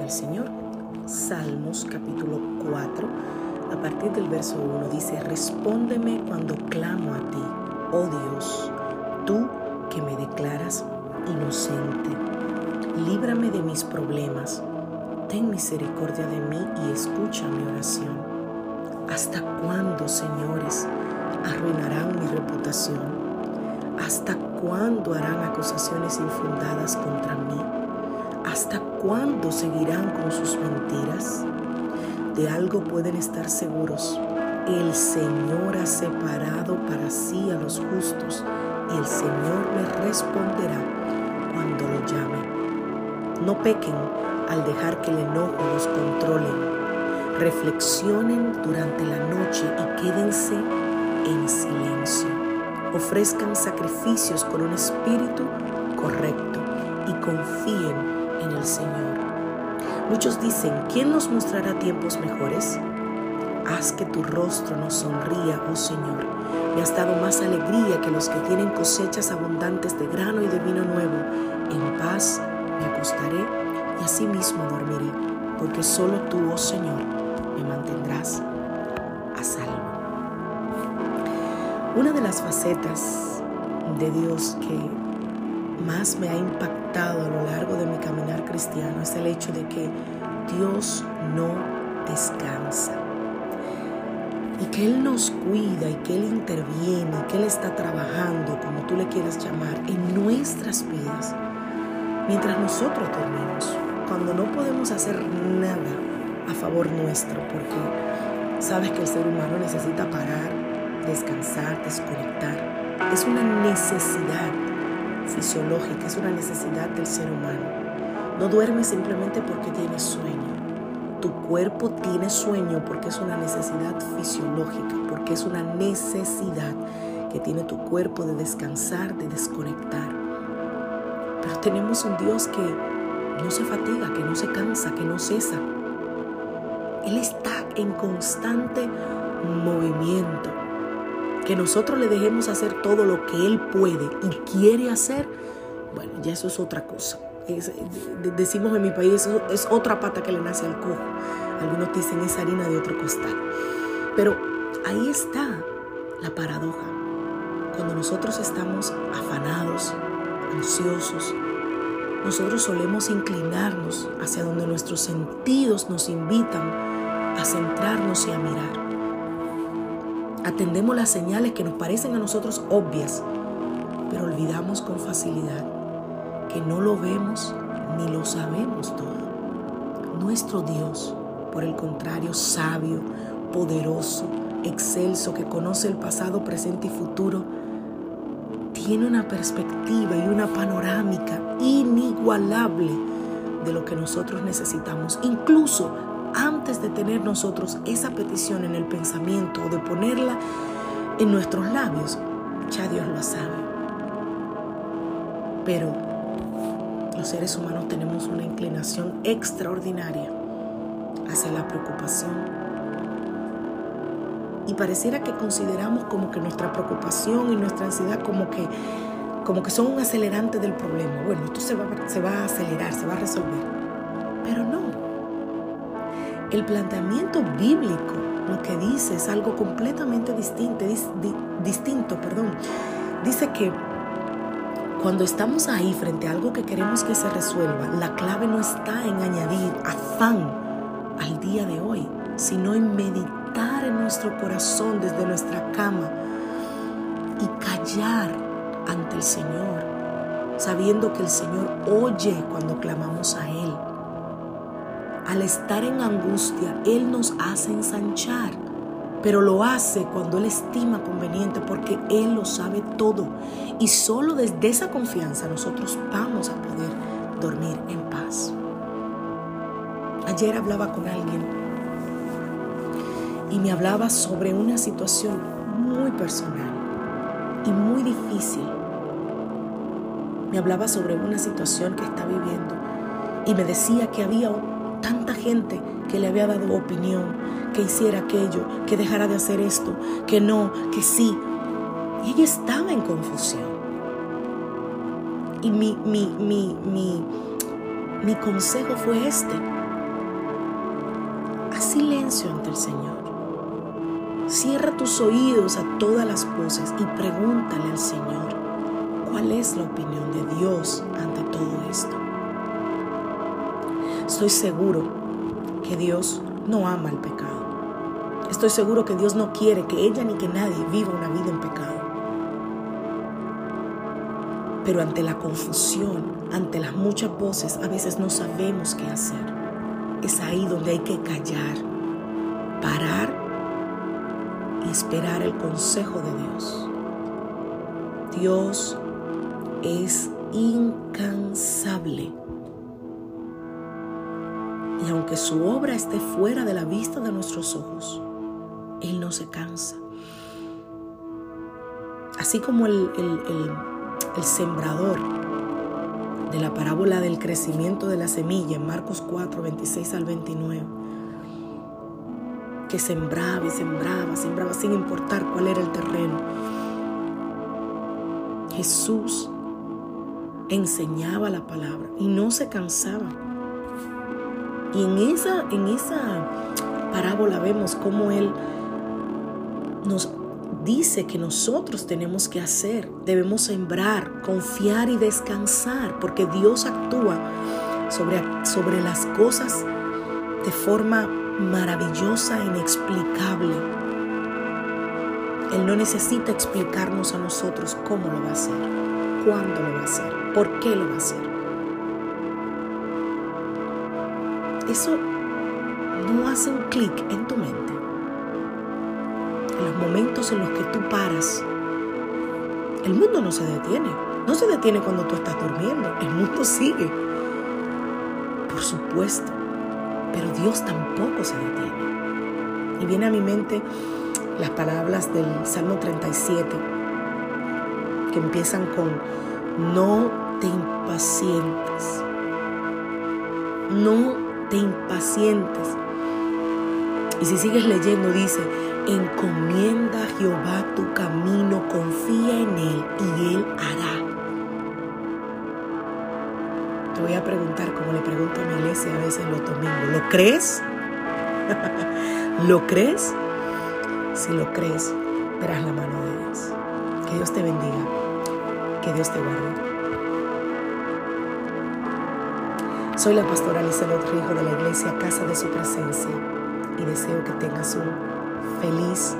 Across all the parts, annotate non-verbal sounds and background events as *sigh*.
Del Señor. Salmos capítulo 4, a partir del verso 1 dice, respóndeme cuando clamo a ti, oh Dios, tú que me declaras inocente. Líbrame de mis problemas. Ten misericordia de mí y escucha mi oración. ¿Hasta cuándo, señores, arruinarán mi reputación? ¿Hasta cuándo harán acusaciones infundadas contra mí? ¿Hasta cuándo seguirán con sus mentiras? De algo pueden estar seguros. El Señor ha separado para sí a los justos y el Señor les responderá cuando lo llame. No pequen al dejar que el enojo los controle. Reflexionen durante la noche y quédense en silencio ofrezcan sacrificios con un espíritu correcto y confíen en el Señor. Muchos dicen, ¿quién nos mostrará tiempos mejores? Haz que tu rostro nos sonría, oh Señor. Me has dado más alegría que los que tienen cosechas abundantes de grano y de vino nuevo. En paz me acostaré y asimismo dormiré, porque solo tú, oh Señor, me mantendrás a salvo. Una de las facetas de Dios que más me ha impactado a lo largo de mi caminar cristiano es el hecho de que Dios no descansa. Y que Él nos cuida y que Él interviene y que Él está trabajando, como tú le quieras llamar, en nuestras vidas. Mientras nosotros dormimos, cuando no podemos hacer nada a favor nuestro, porque sabes que el ser humano necesita parar, descansar, desconectar. Es una necesidad fisiológica, es una necesidad del ser humano. No duermes simplemente porque tienes sueño. Tu cuerpo tiene sueño porque es una necesidad fisiológica, porque es una necesidad que tiene tu cuerpo de descansar, de desconectar. Pero tenemos un Dios que no se fatiga, que no se cansa, que no cesa. Él está en constante movimiento que nosotros le dejemos hacer todo lo que Él puede y quiere hacer, bueno, ya eso es otra cosa. decimos en mi país, eso es otra pata que le nace al cojo. Algunos dicen es harina de otro costal. Pero ahí está la paradoja. Cuando nosotros estamos afanados, ansiosos, nosotros solemos inclinarnos hacia donde nuestros sentidos nos invitan a centrarnos y a mirar. Atendemos las señales que nos parecen a nosotros obvias, pero olvidamos con facilidad que no lo vemos ni lo sabemos todo. Nuestro Dios, por el contrario, sabio, poderoso, excelso, que conoce el pasado, presente y futuro, tiene una perspectiva y una panorámica inigualable de lo que nosotros necesitamos, incluso antes de tener nosotros esa petición en el pensamiento o de ponerla en nuestros labios, ya Dios lo sabe. Pero los seres humanos tenemos una inclinación extraordinaria hacia la preocupación, y pareciera que consideramos como que nuestra preocupación y nuestra ansiedad como que, como que son un acelerante del problema. Bueno, esto se va, se va a acelerar, se va a resolver. Pero no. El planteamiento bíblico lo que dice es algo completamente distinto, distinto perdón. Dice que cuando estamos ahí frente a algo que queremos que se resuelva, la clave no está en añadir afán al día de hoy, sino en meditar en nuestro corazón desde nuestra cama y callar ante el Señor, sabiendo que el Señor oye cuando clamamos a Él. Al estar en angustia, Él nos hace ensanchar pero lo hace cuando Él estima conveniente porque Él lo sabe todo. Y solo desde esa confianza nosotros vamos a poder dormir en paz. Ayer hablaba con alguien y me hablaba sobre una situación muy personal y muy difícil. Me hablaba sobre una situación que está viviendo y me decía que había tanta gente que le había dado opinión, que hiciera aquello, que dejara de hacer esto, que no, que sí. Y ella estaba en confusión. Y mi, mi, mi, mi, mi consejo fue este. Haz silencio ante el Señor. Cierra tus oídos a todas las voces y pregúntale al Señor cuál es la opinión de Dios ante todo esto. Estoy seguro que Dios no ama el pecado. Estoy seguro que Dios no quiere que ella ni que nadie viva una vida en pecado. Pero ante la confusión, ante las muchas voces, a veces no sabemos qué hacer. Es ahí donde hay que callar, parar y esperar el consejo de Dios. Dios es incansable aunque su obra esté fuera de la vista de nuestros ojos, Él no se cansa. Así como el, el, sembrador de la parábola del crecimiento de la semilla en Marcos 4, 26 al 29, que sembraba y sembraba, sembraba sin importar cuál era el terreno. Jesús enseñaba la palabra y no se cansaba. Y en esa, en esa parábola vemos cómo Él nos dice que nosotros tenemos que hacer, debemos sembrar, confiar y descansar, porque Dios actúa sobre, sobre las cosas de forma maravillosa e inexplicable. Él no necesita explicarnos a nosotros cómo lo va a hacer, cuándo lo va a hacer, por qué lo va a hacer. Eso no hace un clic en tu mente. En los momentos en los que tú paras, el mundo no se detiene. No se detiene cuando tú estás durmiendo. El mundo sigue. Por supuesto. Pero Dios tampoco se detiene. Y viene a mi mente las palabras del Salmo 37 que empiezan con, no te impacientes. No te impacientes. Y si sigues leyendo, dice, encomienda a Jehová tu camino, confía en Él y Él hará. Te voy a preguntar, como le pregunto a mi iglesia a veces los domingos, ¿lo crees? *laughs* ¿Lo crees? Si lo crees, verás la mano de Dios. Que Dios te bendiga, que Dios te guarde. Soy la pastora Lizelot Rijo de la iglesia Casa de Su Presencia y deseo que tengas un feliz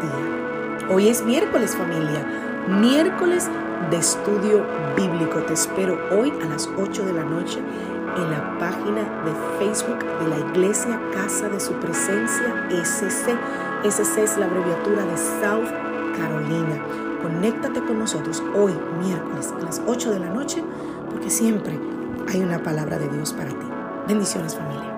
día. Hoy es miércoles familia, miércoles de estudio bíblico. Te espero hoy a las 8 de la noche en la página de Facebook de la iglesia Casa de Su Presencia SC. SC es la abreviatura de South Carolina. Conéctate con nosotros hoy, miércoles, a las 8 de la noche, porque siempre hay una palabra de Dios para ti. Bendiciones familia.